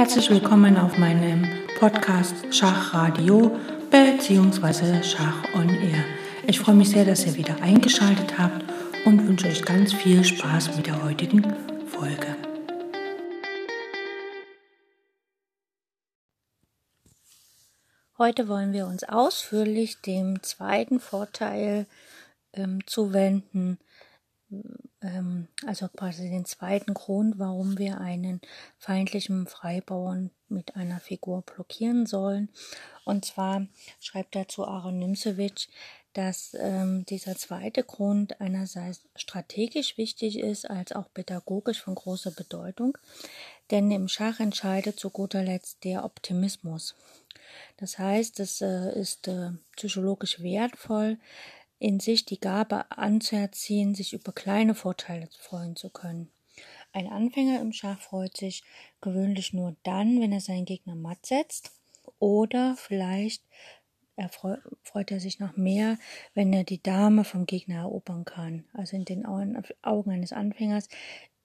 Herzlich willkommen auf meinem Podcast Schachradio bzw. Schach on Air. Ich freue mich sehr, dass ihr wieder eingeschaltet habt und wünsche euch ganz viel Spaß mit der heutigen Folge. Heute wollen wir uns ausführlich dem zweiten Vorteil ähm, zuwenden, also quasi den zweiten Grund, warum wir einen feindlichen Freibauern mit einer Figur blockieren sollen. Und zwar schreibt dazu Aaron Nimsewitsch, dass ähm, dieser zweite Grund einerseits strategisch wichtig ist, als auch pädagogisch von großer Bedeutung. Denn im Schach entscheidet zu guter Letzt der Optimismus. Das heißt, es äh, ist äh, psychologisch wertvoll, in sich die Gabe anzuerziehen, sich über kleine Vorteile freuen zu können. Ein Anfänger im Schach freut sich gewöhnlich nur dann, wenn er seinen Gegner matt setzt oder vielleicht er freut er sich noch mehr, wenn er die Dame vom Gegner erobern kann. Also in den Augen eines Anfängers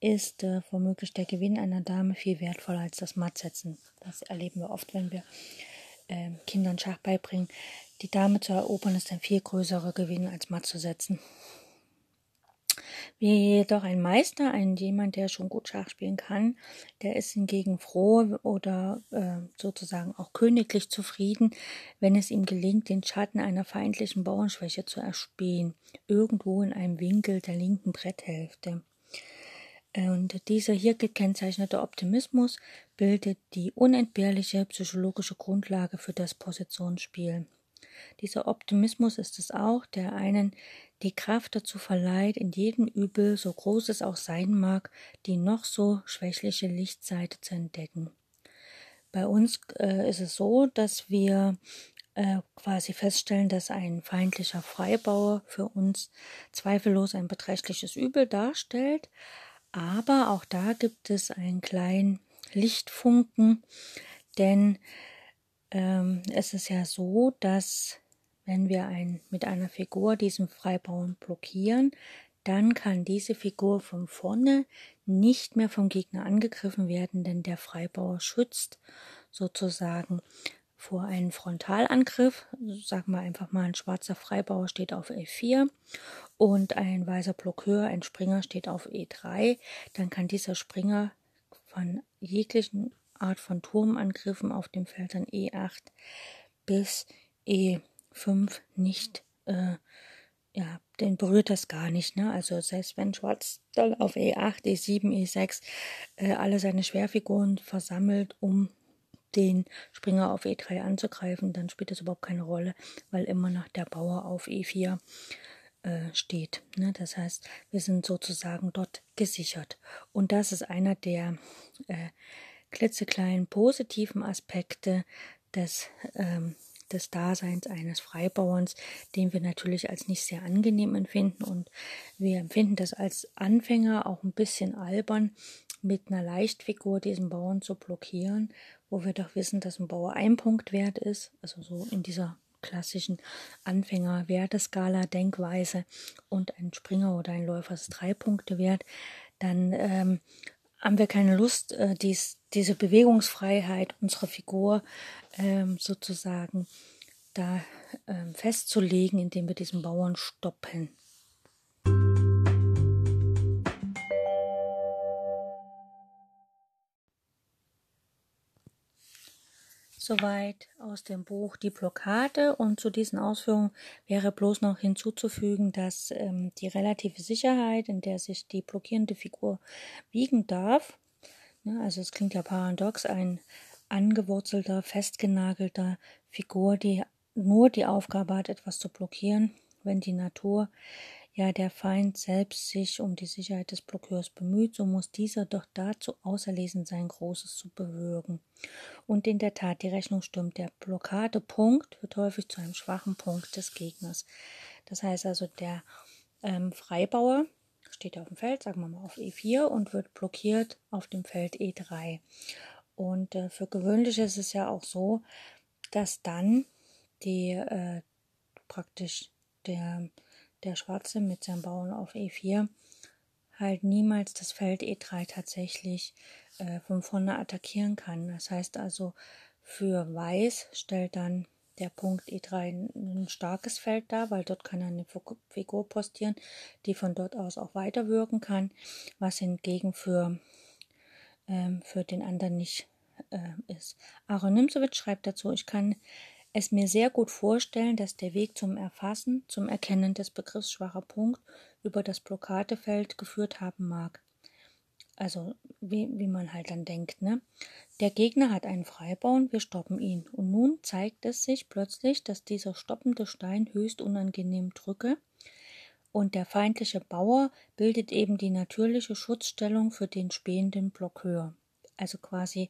ist äh, womöglich der Gewinn einer Dame viel wertvoller als das Mattsetzen. Das erleben wir oft, wenn wir äh, Kindern Schach beibringen. Die Dame zu erobern ist ein viel größerer Gewinn als Matt zu setzen. Wie jedoch ein Meister, ein jemand, der schon gut Schach spielen kann, der ist hingegen froh oder äh, sozusagen auch königlich zufrieden, wenn es ihm gelingt, den Schatten einer feindlichen Bauernschwäche zu erspähen, irgendwo in einem Winkel der linken Bretthälfte. Und dieser hier gekennzeichnete Optimismus bildet die unentbehrliche psychologische Grundlage für das Positionsspiel. Dieser Optimismus ist es auch, der einen die Kraft dazu verleiht, in jedem Übel, so groß es auch sein mag, die noch so schwächliche Lichtseite zu entdecken. Bei uns äh, ist es so, dass wir äh, quasi feststellen, dass ein feindlicher Freibauer für uns zweifellos ein beträchtliches Übel darstellt, aber auch da gibt es einen kleinen Lichtfunken, denn ähm, es ist ja so, dass wenn wir ein, mit einer Figur diesen Freibauern blockieren, dann kann diese Figur von vorne nicht mehr vom Gegner angegriffen werden, denn der Freibauer schützt sozusagen vor einem Frontalangriff. Sagen wir einfach mal, ein schwarzer Freibauer steht auf E4 und ein weißer Blockeur, ein Springer steht auf E3. Dann kann dieser Springer von jeglichen Art von Turmangriffen auf dem Feld an E8 bis E5 nicht, äh, ja, den berührt das gar nicht. Ne? Also selbst wenn Schwarz dann auf E8, E7, E6 äh, alle seine Schwerfiguren versammelt, um den Springer auf E3 anzugreifen, dann spielt das überhaupt keine Rolle, weil immer noch der Bauer auf E4 äh, steht. Ne? Das heißt, wir sind sozusagen dort gesichert. Und das ist einer der äh, klitzekleinen positiven Aspekte des, ähm, des Daseins eines Freibauerns, den wir natürlich als nicht sehr angenehm empfinden. Und wir empfinden das als Anfänger auch ein bisschen albern, mit einer Leichtfigur diesen Bauern zu blockieren, wo wir doch wissen, dass ein Bauer ein Punkt wert ist, also so in dieser klassischen Anfänger-Werteskala-Denkweise. Und ein Springer oder ein Läufer ist drei Punkte wert, dann ähm, haben wir keine Lust, äh, dies, diese Bewegungsfreiheit unserer Figur ähm, sozusagen da ähm, festzulegen, indem wir diesen Bauern stoppen. Soweit aus dem Buch Die Blockade. Und zu diesen Ausführungen wäre bloß noch hinzuzufügen, dass ähm, die relative Sicherheit, in der sich die blockierende Figur wiegen darf, ne, also es klingt ja paradox, ein angewurzelter, festgenagelter Figur, die nur die Aufgabe hat, etwas zu blockieren, wenn die Natur ja der Feind selbst sich um die Sicherheit des Blockeurs bemüht, so muss dieser doch dazu auserlesen sein, Großes zu bewirken. Und in der Tat, die Rechnung stimmt. Der Blockadepunkt wird häufig zu einem schwachen Punkt des Gegners. Das heißt also, der ähm, Freibauer steht auf dem Feld, sagen wir mal auf E4 und wird blockiert auf dem Feld E3. Und äh, für gewöhnlich ist es ja auch so, dass dann die äh, praktisch der der Schwarze mit seinem Bauern auf E4 halt niemals das Feld E3 tatsächlich äh, von vorne attackieren kann. Das heißt also, für Weiß stellt dann der Punkt E3 ein starkes Feld dar, weil dort kann er eine Figur postieren, die von dort aus auch weiterwirken kann, was hingegen für, ähm, für den anderen nicht äh, ist. Aaron Nimzowitsch schreibt dazu, ich kann es mir sehr gut vorstellen, dass der Weg zum Erfassen, zum Erkennen des Begriffs schwacher Punkt über das Blockadefeld geführt haben mag. Also wie, wie man halt dann denkt, ne? Der Gegner hat einen Freibau und wir stoppen ihn. Und nun zeigt es sich plötzlich, dass dieser stoppende Stein höchst unangenehm drücke. Und der feindliche Bauer bildet eben die natürliche Schutzstellung für den spähenden Blockeur. Also quasi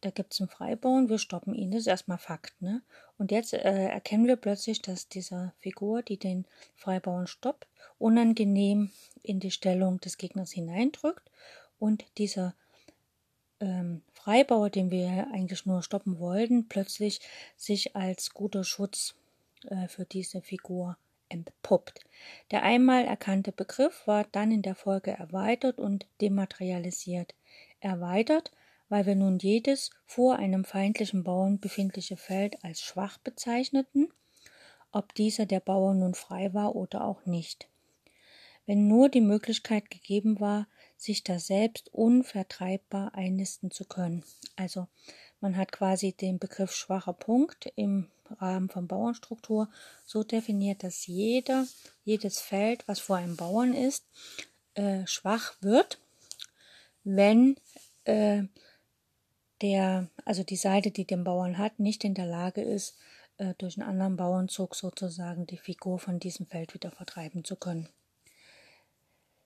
da gibt es einen Freibauern, wir stoppen ihn, das ist erstmal Fakt. Ne? Und jetzt äh, erkennen wir plötzlich, dass diese Figur, die den Freibauern stoppt, unangenehm in die Stellung des Gegners hineindrückt und dieser ähm, Freibauer, den wir eigentlich nur stoppen wollten, plötzlich sich als guter Schutz äh, für diese Figur entpuppt. Der einmal erkannte Begriff war dann in der Folge erweitert und dematerialisiert. Erweitert, weil wir nun jedes vor einem feindlichen Bauern befindliche Feld als schwach bezeichneten, ob dieser der Bauer nun frei war oder auch nicht. Wenn nur die Möglichkeit gegeben war, sich da selbst unvertreibbar einnisten zu können. Also man hat quasi den Begriff schwacher Punkt im Rahmen von Bauernstruktur so definiert, dass jeder, jedes Feld, was vor einem Bauern ist, äh, schwach wird, wenn äh, der, also die Seite, die den Bauern hat, nicht in der Lage ist, äh, durch einen anderen Bauernzug sozusagen die Figur von diesem Feld wieder vertreiben zu können.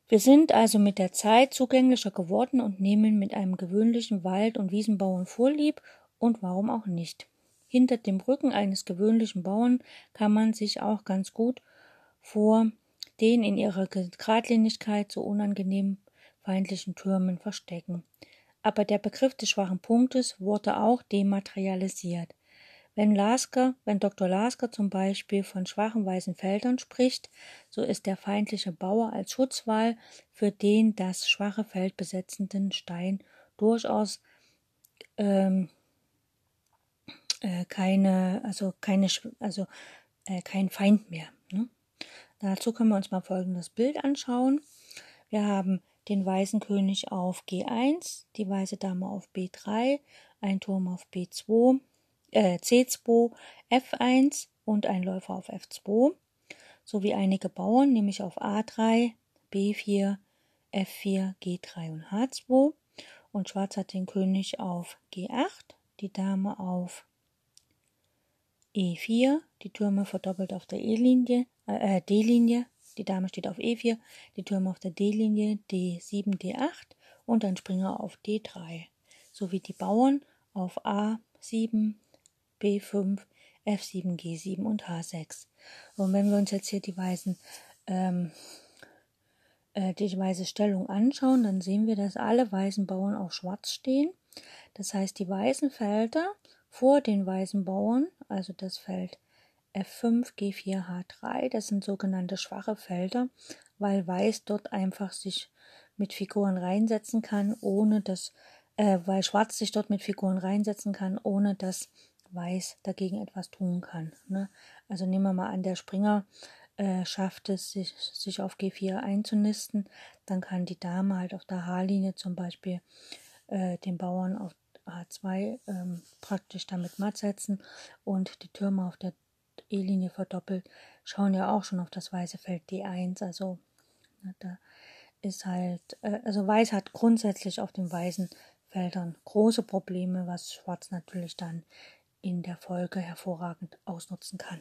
Wir sind also mit der Zeit zugänglicher geworden und nehmen mit einem gewöhnlichen Wald- und Wiesenbauern Vorlieb und warum auch nicht. Hinter dem Rücken eines gewöhnlichen Bauern kann man sich auch ganz gut vor den in ihrer Gradlinigkeit so unangenehm feindlichen Türmen verstecken aber der Begriff des schwachen Punktes wurde auch dematerialisiert. Wenn Lasker, wenn Dr. Lasker zum Beispiel von schwachen weißen Feldern spricht, so ist der feindliche Bauer als Schutzwall für den das schwache Feld besetzenden Stein durchaus ähm, äh, keine, also keine, also äh, kein Feind mehr. Ne? Dazu können wir uns mal folgendes Bild anschauen. Wir haben den weißen König auf G1, die weiße Dame auf B3, ein Turm auf B2, äh, C2, F1 und ein Läufer auf F2, sowie einige Bauern, nämlich auf A3, B4, F4, G3 und H2. Und Schwarz hat den König auf G8, die Dame auf E4, die Türme verdoppelt auf der E-Linie, äh, D-Linie, die Dame steht auf E4, die Türme auf der D-Linie D7, D8 und ein Springer auf D3, sowie die Bauern auf A7, B5, F7, G7 und H6. Und wenn wir uns jetzt hier die weißen ähm, äh, die weiße Stellung anschauen, dann sehen wir, dass alle weißen Bauern auf Schwarz stehen. Das heißt, die weißen Felder vor den weißen Bauern, also das Feld F5, G4, H3, das sind sogenannte schwache Felder, weil Weiß dort einfach sich mit Figuren reinsetzen kann, ohne dass, äh, weil Schwarz sich dort mit Figuren reinsetzen kann, ohne dass Weiß dagegen etwas tun kann. Ne? Also nehmen wir mal an, der Springer äh, schafft es, sich, sich auf G4 einzunisten, dann kann die Dame halt auf der H-Linie zum Beispiel äh, den Bauern auf H2 ähm, praktisch damit matt setzen und die Türme auf der E-Linie verdoppelt, schauen ja auch schon auf das weiße Feld D1. Also da ist halt, äh, also Weiß hat grundsätzlich auf den weißen Feldern große Probleme, was Schwarz natürlich dann in der Folge hervorragend ausnutzen kann.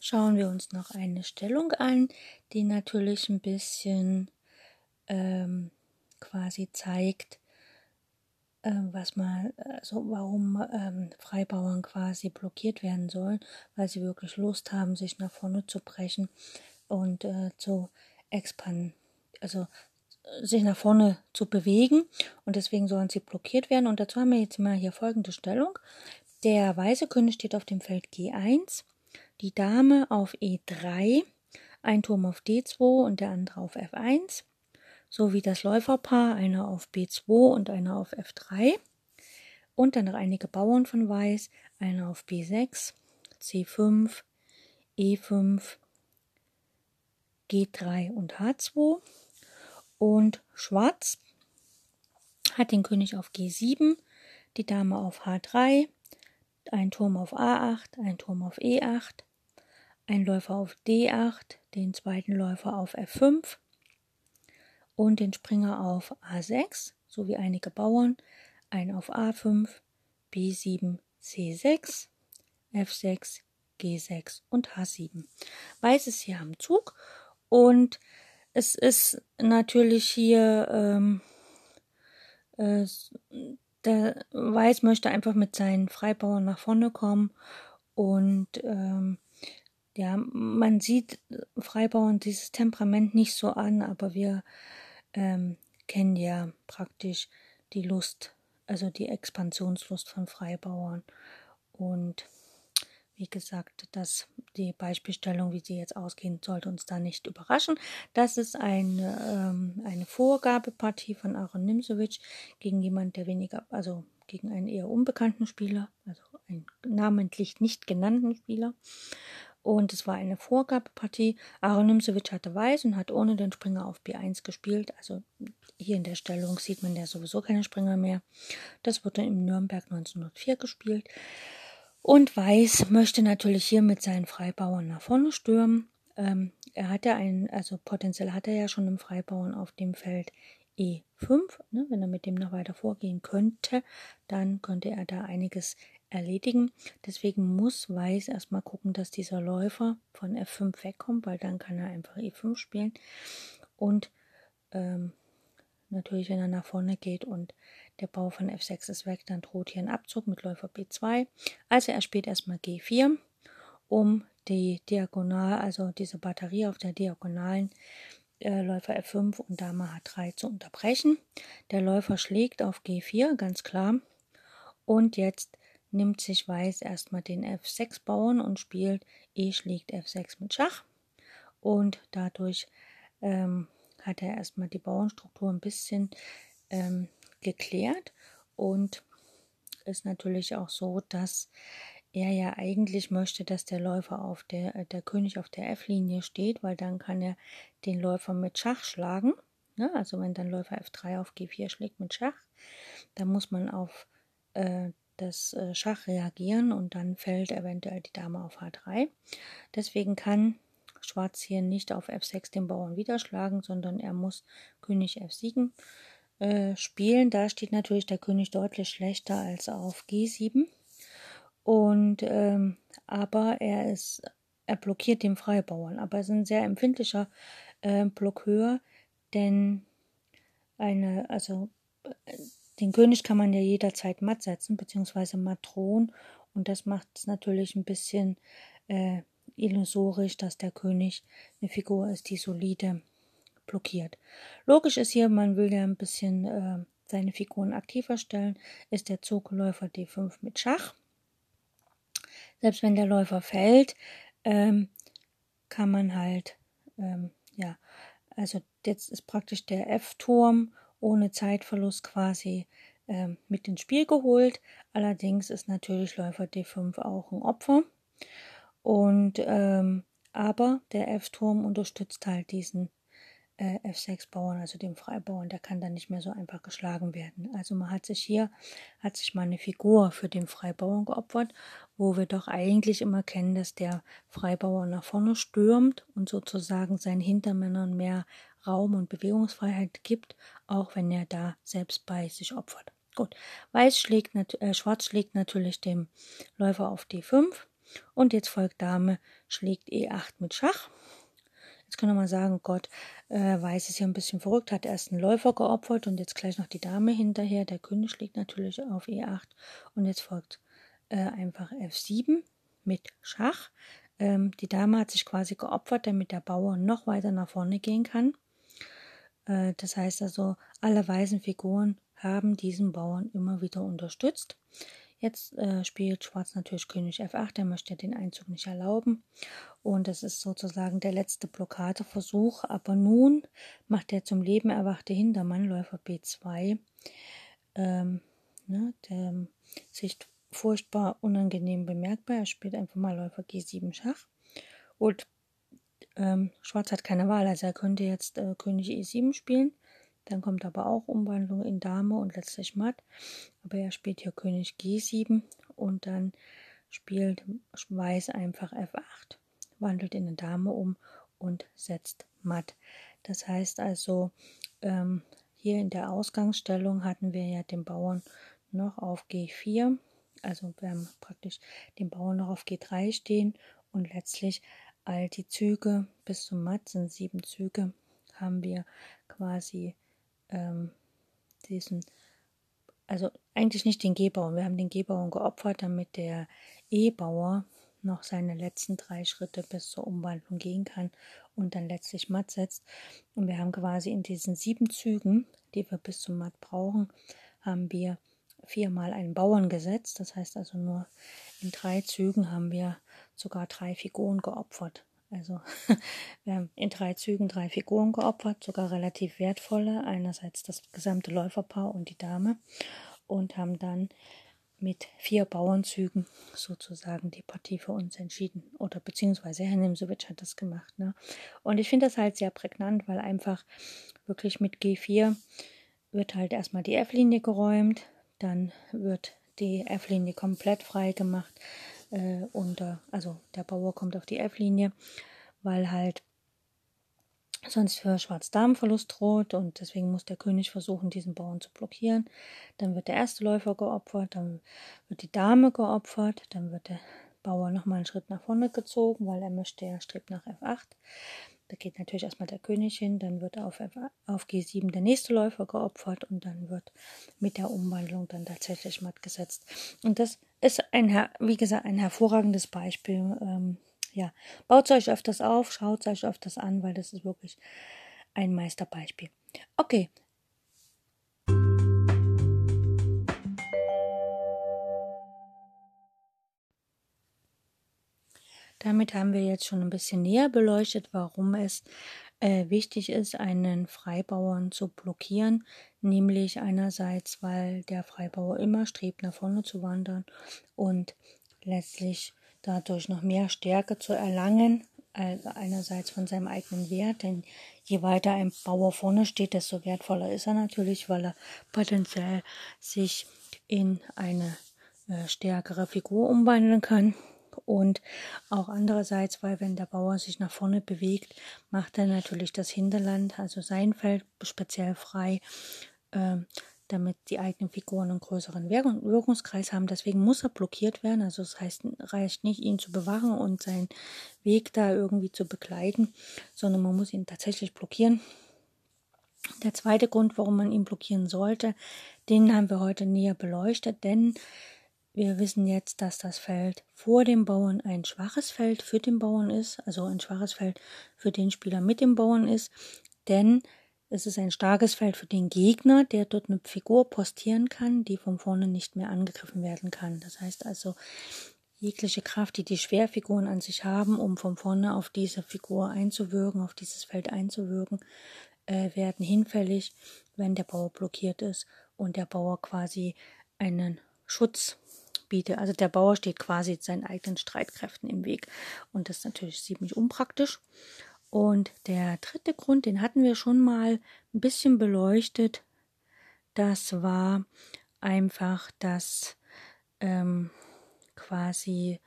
Schauen wir uns noch eine Stellung an, die natürlich ein bisschen ähm, quasi zeigt, äh, was mal, also warum ähm, Freibauern quasi blockiert werden sollen, weil sie wirklich Lust haben, sich nach vorne zu brechen und äh, zu expandieren, also sich nach vorne zu bewegen und deswegen sollen sie blockiert werden. Und dazu haben wir jetzt mal hier folgende Stellung. Der weiße König steht auf dem Feld G1, die Dame auf E3, ein Turm auf D2 und der andere auf F1, sowie das Läuferpaar, einer auf B2 und einer auf F3 und dann noch einige Bauern von Weiß, einer auf B6, C5, E5, G3 und H2 und Schwarz hat den König auf G7, die Dame auf H3, ein Turm auf A8, ein Turm auf E8, ein Läufer auf D8, den zweiten Läufer auf F5 und den Springer auf A6 sowie einige Bauern, ein auf A5, B7, C6, F6, G6 und H7. Weiß ist hier am Zug und es ist natürlich hier ähm, äh, der Weiß möchte einfach mit seinen Freibauern nach vorne kommen und ähm, ja, man sieht Freibauern dieses Temperament nicht so an, aber wir ähm, kennen ja praktisch die Lust, also die Expansionslust von Freibauern und wie gesagt, dass die Beispielstellung, wie sie jetzt ausgehen, sollte uns da nicht überraschen. Das ist eine, ähm, eine Vorgabepartie von Aaron Nimzowitsch gegen jemand, der weniger, also gegen einen eher unbekannten Spieler, also einen namentlich nicht genannten Spieler. Und es war eine Vorgabepartie. Aaron Nimzowitsch hatte Weiß und hat ohne den Springer auf B1 gespielt. Also hier in der Stellung sieht man ja sowieso keine Springer mehr. Das wurde in Nürnberg 1904 gespielt. Und Weiß möchte natürlich hier mit seinen Freibauern nach vorne stürmen. Ähm, er hat ja einen, also potenziell hat er ja schon einen Freibauern auf dem Feld E5. Ne? Wenn er mit dem noch weiter vorgehen könnte, dann könnte er da einiges erledigen. Deswegen muss Weiß erstmal gucken, dass dieser Läufer von F5 wegkommt, weil dann kann er einfach E5 spielen. Und ähm, natürlich, wenn er nach vorne geht und der Bau von F6 ist weg, dann droht hier ein Abzug mit Läufer B2. Also er spielt erstmal G4, um die Diagonal, also diese Batterie auf der diagonalen äh, Läufer F5 und Dame H3 zu unterbrechen. Der Läufer schlägt auf G4, ganz klar. Und jetzt nimmt sich Weiß erstmal den F6 Bauern und spielt E schlägt F6 mit Schach. Und dadurch ähm, hat er erstmal die Bauernstruktur ein bisschen ähm, geklärt und ist natürlich auch so, dass er ja eigentlich möchte, dass der Läufer auf der, äh, der König auf der F-Linie steht, weil dann kann er den Läufer mit Schach schlagen. Ne? Also wenn dann Läufer F3 auf G4 schlägt mit Schach, dann muss man auf äh, das äh, Schach reagieren und dann fällt eventuell die Dame auf H3. Deswegen kann Schwarz hier nicht auf F6 den Bauern wieder schlagen, sondern er muss König F7 äh, spielen. Da steht natürlich der König deutlich schlechter als auf G7. Und ähm, aber er ist, er blockiert den Freibauern. Aber er ist ein sehr empfindlicher äh, Blockeur, denn eine, also äh, den König kann man ja jederzeit matt setzen, beziehungsweise matt drohen. Und das macht es natürlich ein bisschen äh, illusorisch, dass der König eine Figur ist, die solide blockiert. Logisch ist hier, man will ja ein bisschen äh, seine Figuren aktiver stellen, ist der Zugläufer D5 mit Schach. Selbst wenn der Läufer fällt, ähm, kann man halt, ähm, ja, also jetzt ist praktisch der F-Turm ohne Zeitverlust quasi ähm, mit ins Spiel geholt. Allerdings ist natürlich Läufer D5 auch ein Opfer. Und ähm, aber der F-Turm unterstützt halt diesen äh, F6-Bauern, also dem Freibauern, der kann dann nicht mehr so einfach geschlagen werden. Also man hat sich hier, hat sich mal eine Figur für den Freibauern geopfert, wo wir doch eigentlich immer kennen, dass der Freibauer nach vorne stürmt und sozusagen seinen Hintermännern mehr Raum und Bewegungsfreiheit gibt, auch wenn er da selbst bei sich opfert. Gut, Weiß schlägt, äh, Schwarz schlägt natürlich dem Läufer auf D5 und jetzt folgt Dame schlägt E8 mit Schach. Jetzt können wir mal sagen, Gott, äh, Weiß ist ja ein bisschen verrückt, hat erst einen Läufer geopfert und jetzt gleich noch die Dame hinterher. Der König schlägt natürlich auf E8 und jetzt folgt äh, einfach F7 mit Schach. Ähm, die Dame hat sich quasi geopfert, damit der Bauer noch weiter nach vorne gehen kann. Äh, das heißt also, alle weißen Figuren haben diesen Bauern immer wieder unterstützt. Jetzt äh, spielt Schwarz natürlich König F8, er möchte den Einzug nicht erlauben. Und das ist sozusagen der letzte Blockadeversuch. Aber nun macht der zum Leben erwachte Hintermann, Läufer B2, ähm, ne, der sich furchtbar unangenehm bemerkbar. Er spielt einfach mal Läufer G7 Schach. Und ähm, Schwarz hat keine Wahl, also er könnte jetzt äh, König E7 spielen. Dann kommt aber auch Umwandlung in Dame und letztlich Matt. Aber er spielt hier König G7 und dann spielt Weiß einfach F8, wandelt in eine Dame um und setzt Matt. Das heißt also, ähm, hier in der Ausgangsstellung hatten wir ja den Bauern noch auf G4. Also wir haben praktisch den Bauern noch auf G3 stehen und letztlich all die Züge bis zum Matt sind sieben Züge, haben wir quasi ähm, diesen, also eigentlich nicht den G-Bauern, wir haben den G-Bauern geopfert, damit der E-Bauer noch seine letzten drei Schritte bis zur Umwandlung gehen kann und dann letztlich matt setzt. Und wir haben quasi in diesen sieben Zügen, die wir bis zum matt brauchen, haben wir viermal einen Bauern gesetzt. Das heißt also nur in drei Zügen haben wir sogar drei Figuren geopfert. Also wir haben in drei Zügen drei Figuren geopfert, sogar relativ wertvolle. Einerseits das gesamte Läuferpaar und die Dame und haben dann mit vier Bauernzügen sozusagen die Partie für uns entschieden. Oder beziehungsweise Herr Nimsowitsch hat das gemacht. Ne? Und ich finde das halt sehr prägnant, weil einfach wirklich mit G4 wird halt erstmal die F-Linie geräumt, dann wird die F-Linie komplett frei gemacht äh, und äh, also der Bauer kommt auf die F-Linie, weil halt sonst für Schwarz-Damen Verlust droht und deswegen muss der König versuchen, diesen Bauern zu blockieren. Dann wird der erste Läufer geopfert, dann wird die Dame geopfert, dann wird der Bauer nochmal einen Schritt nach vorne gezogen, weil er möchte, er strebt nach F8. Da geht natürlich erstmal der König hin, dann wird auf, auf G7 der nächste Läufer geopfert und dann wird mit der Umwandlung dann tatsächlich matt gesetzt. Und das ist ein, wie gesagt, ein hervorragendes Beispiel. Ähm, ja, baut euch öfters auf, schaut euch öfters an, weil das ist wirklich ein Meisterbeispiel. Okay. Damit haben wir jetzt schon ein bisschen näher beleuchtet, warum es äh, wichtig ist, einen Freibauern zu blockieren, nämlich einerseits, weil der Freibauer immer strebt, nach vorne zu wandern und letztlich dadurch noch mehr Stärke zu erlangen, also einerseits von seinem eigenen Wert, denn je weiter ein Bauer vorne steht, desto wertvoller ist er natürlich, weil er potenziell sich in eine äh, stärkere Figur umwandeln kann und auch andererseits, weil wenn der Bauer sich nach vorne bewegt, macht er natürlich das Hinterland, also sein Feld speziell frei, äh, damit die eigenen Figuren einen größeren Wirkungskreis haben. Deswegen muss er blockiert werden. Also das heißt, reicht nicht, ihn zu bewachen und seinen Weg da irgendwie zu begleiten, sondern man muss ihn tatsächlich blockieren. Der zweite Grund, warum man ihn blockieren sollte, den haben wir heute näher beleuchtet, denn wir wissen jetzt, dass das Feld vor dem Bauern ein schwaches Feld für den Bauern ist, also ein schwaches Feld für den Spieler mit dem Bauern ist, denn es ist ein starkes Feld für den Gegner, der dort eine Figur postieren kann, die von vorne nicht mehr angegriffen werden kann. Das heißt also, jegliche Kraft, die die Schwerfiguren an sich haben, um von vorne auf diese Figur einzuwirken, auf dieses Feld einzuwirken, äh, werden hinfällig, wenn der Bauer blockiert ist und der Bauer quasi einen Schutz biete. Also der Bauer steht quasi seinen eigenen Streitkräften im Weg. Und das ist natürlich ziemlich unpraktisch. Und der dritte Grund, den hatten wir schon mal ein bisschen beleuchtet. Das war einfach, dass ähm, quasi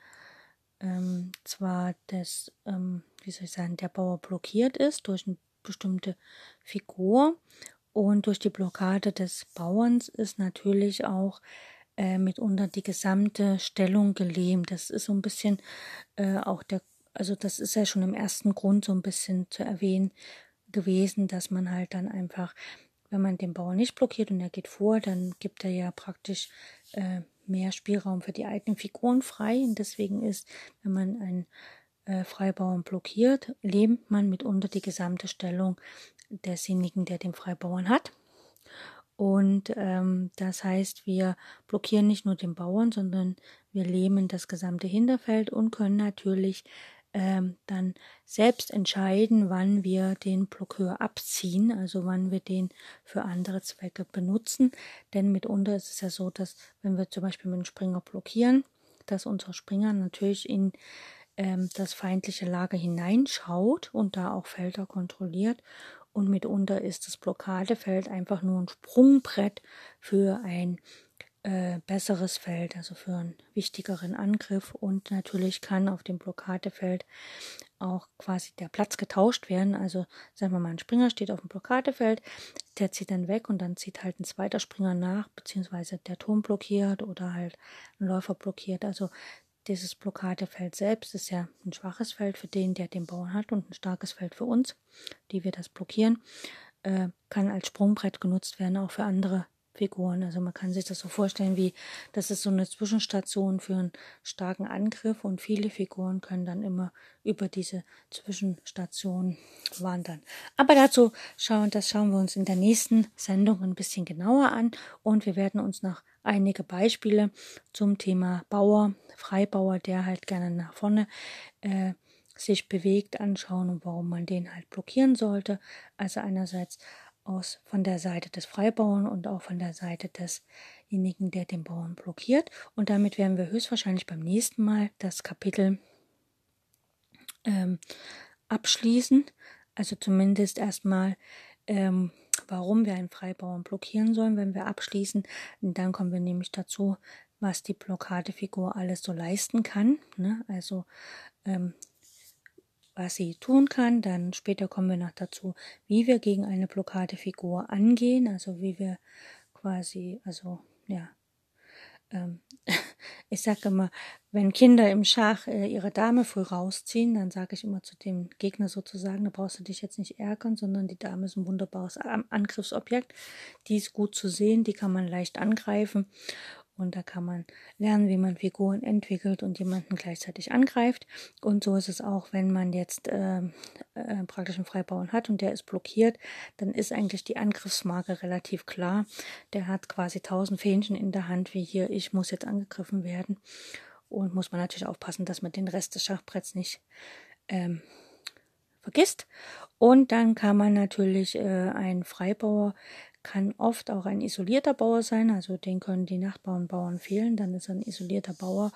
ähm, zwar das, ähm, wie soll ich sagen, der Bauer blockiert ist durch eine bestimmte Figur und durch die Blockade des Bauerns ist natürlich auch äh, mitunter die gesamte Stellung gelähmt. Das ist so ein bisschen äh, auch der, also das ist ja schon im ersten Grund so ein bisschen zu erwähnen gewesen, dass man halt dann einfach, wenn man den Bauer nicht blockiert und er geht vor, dann gibt er ja praktisch äh, mehr Spielraum für die eigenen Figuren frei. Und deswegen ist, wenn man einen äh, Freibauern blockiert, lähmt man mitunter die gesamte Stellung desjenigen, der den Freibauern hat. Und ähm, das heißt, wir blockieren nicht nur den Bauern, sondern wir lähmen das gesamte Hinterfeld und können natürlich ähm, dann selbst entscheiden, wann wir den Blockeur abziehen, also wann wir den für andere Zwecke benutzen. Denn mitunter ist es ja so, dass wenn wir zum Beispiel mit dem Springer blockieren, dass unser Springer natürlich in ähm, das feindliche Lager hineinschaut und da auch Felder kontrolliert und mitunter ist das Blockadefeld einfach nur ein Sprungbrett für ein äh, besseres Feld, also für einen wichtigeren Angriff und natürlich kann auf dem Blockadefeld auch quasi der Platz getauscht werden. Also sagen wir mal, ein Springer steht auf dem Blockadefeld, der zieht dann weg und dann zieht halt ein zweiter Springer nach, beziehungsweise der Turm blockiert oder halt ein Läufer blockiert. Also dieses Blockadefeld selbst ist ja ein schwaches Feld für den, der den Bauern hat und ein starkes Feld für uns, die wir das blockieren. Äh, kann als Sprungbrett genutzt werden, auch für andere Figuren. Also man kann sich das so vorstellen, wie das ist so eine Zwischenstation für einen starken Angriff und viele Figuren können dann immer über diese Zwischenstation wandern. Aber dazu schauen, das schauen wir uns in der nächsten Sendung ein bisschen genauer an und wir werden uns noch einige Beispiele zum Thema Bauer, Freibauer, der halt gerne nach vorne äh, sich bewegt, anschauen und warum man den halt blockieren sollte. Also einerseits aus von der Seite des Freibauern und auch von der Seite desjenigen, der den Bauern blockiert. Und damit werden wir höchstwahrscheinlich beim nächsten Mal das Kapitel ähm, abschließen. Also zumindest erstmal, ähm, warum wir einen Freibauern blockieren sollen, wenn wir abschließen. Und dann kommen wir nämlich dazu, was die Blockadefigur alles so leisten kann. Ne? Also ähm, was sie tun kann. Dann später kommen wir noch dazu, wie wir gegen eine Blockadefigur angehen, also wie wir quasi, also ja, ähm, ich sage immer, wenn Kinder im Schach äh, ihre Dame früh rausziehen, dann sage ich immer zu dem Gegner sozusagen, da brauchst du dich jetzt nicht ärgern, sondern die Dame ist ein wunderbares Angriffsobjekt. Die ist gut zu sehen, die kann man leicht angreifen und da kann man lernen, wie man Figuren entwickelt und jemanden gleichzeitig angreift. Und so ist es auch, wenn man jetzt äh, äh, praktisch einen Freibauern hat und der ist blockiert, dann ist eigentlich die Angriffsmarke relativ klar. Der hat quasi tausend Fähnchen in der Hand, wie hier, ich muss jetzt angegriffen werden. Und muss man natürlich aufpassen, dass man den Rest des Schachbretts nicht ähm, vergisst. Und dann kann man natürlich äh, einen Freibauer kann oft auch ein isolierter Bauer sein, also den können die Nachbarn Bauern fehlen, dann ist er ein isolierter Bauer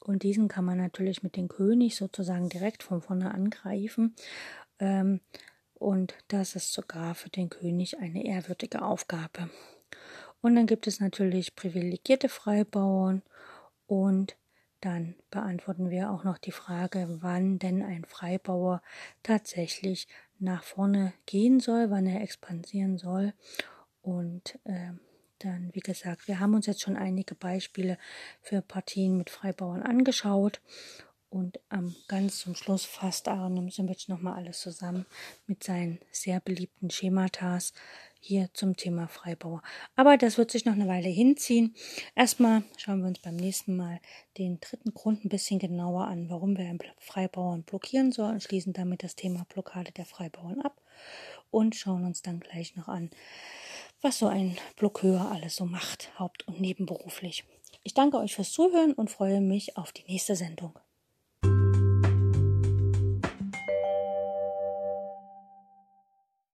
und diesen kann man natürlich mit dem König sozusagen direkt von vorne angreifen. Ähm, und das ist sogar für den König eine ehrwürdige Aufgabe. Und dann gibt es natürlich privilegierte Freibauern und dann beantworten wir auch noch die Frage, wann denn ein Freibauer tatsächlich nach vorne gehen soll, wann er expandieren soll und äh, dann, wie gesagt, wir haben uns jetzt schon einige Beispiele für Partien mit Freibauern angeschaut. Und ähm, ganz zum Schluss fasst Aaron Simbic nochmal alles zusammen mit seinen sehr beliebten Schematas hier zum Thema Freibauer. Aber das wird sich noch eine Weile hinziehen. Erstmal schauen wir uns beim nächsten Mal den dritten Grund ein bisschen genauer an, warum wir einen Freibauern blockieren sollen, schließen damit das Thema Blockade der Freibauern ab und schauen uns dann gleich noch an, was so ein Blockeur alles so macht, haupt- und nebenberuflich. Ich danke euch fürs Zuhören und freue mich auf die nächste Sendung.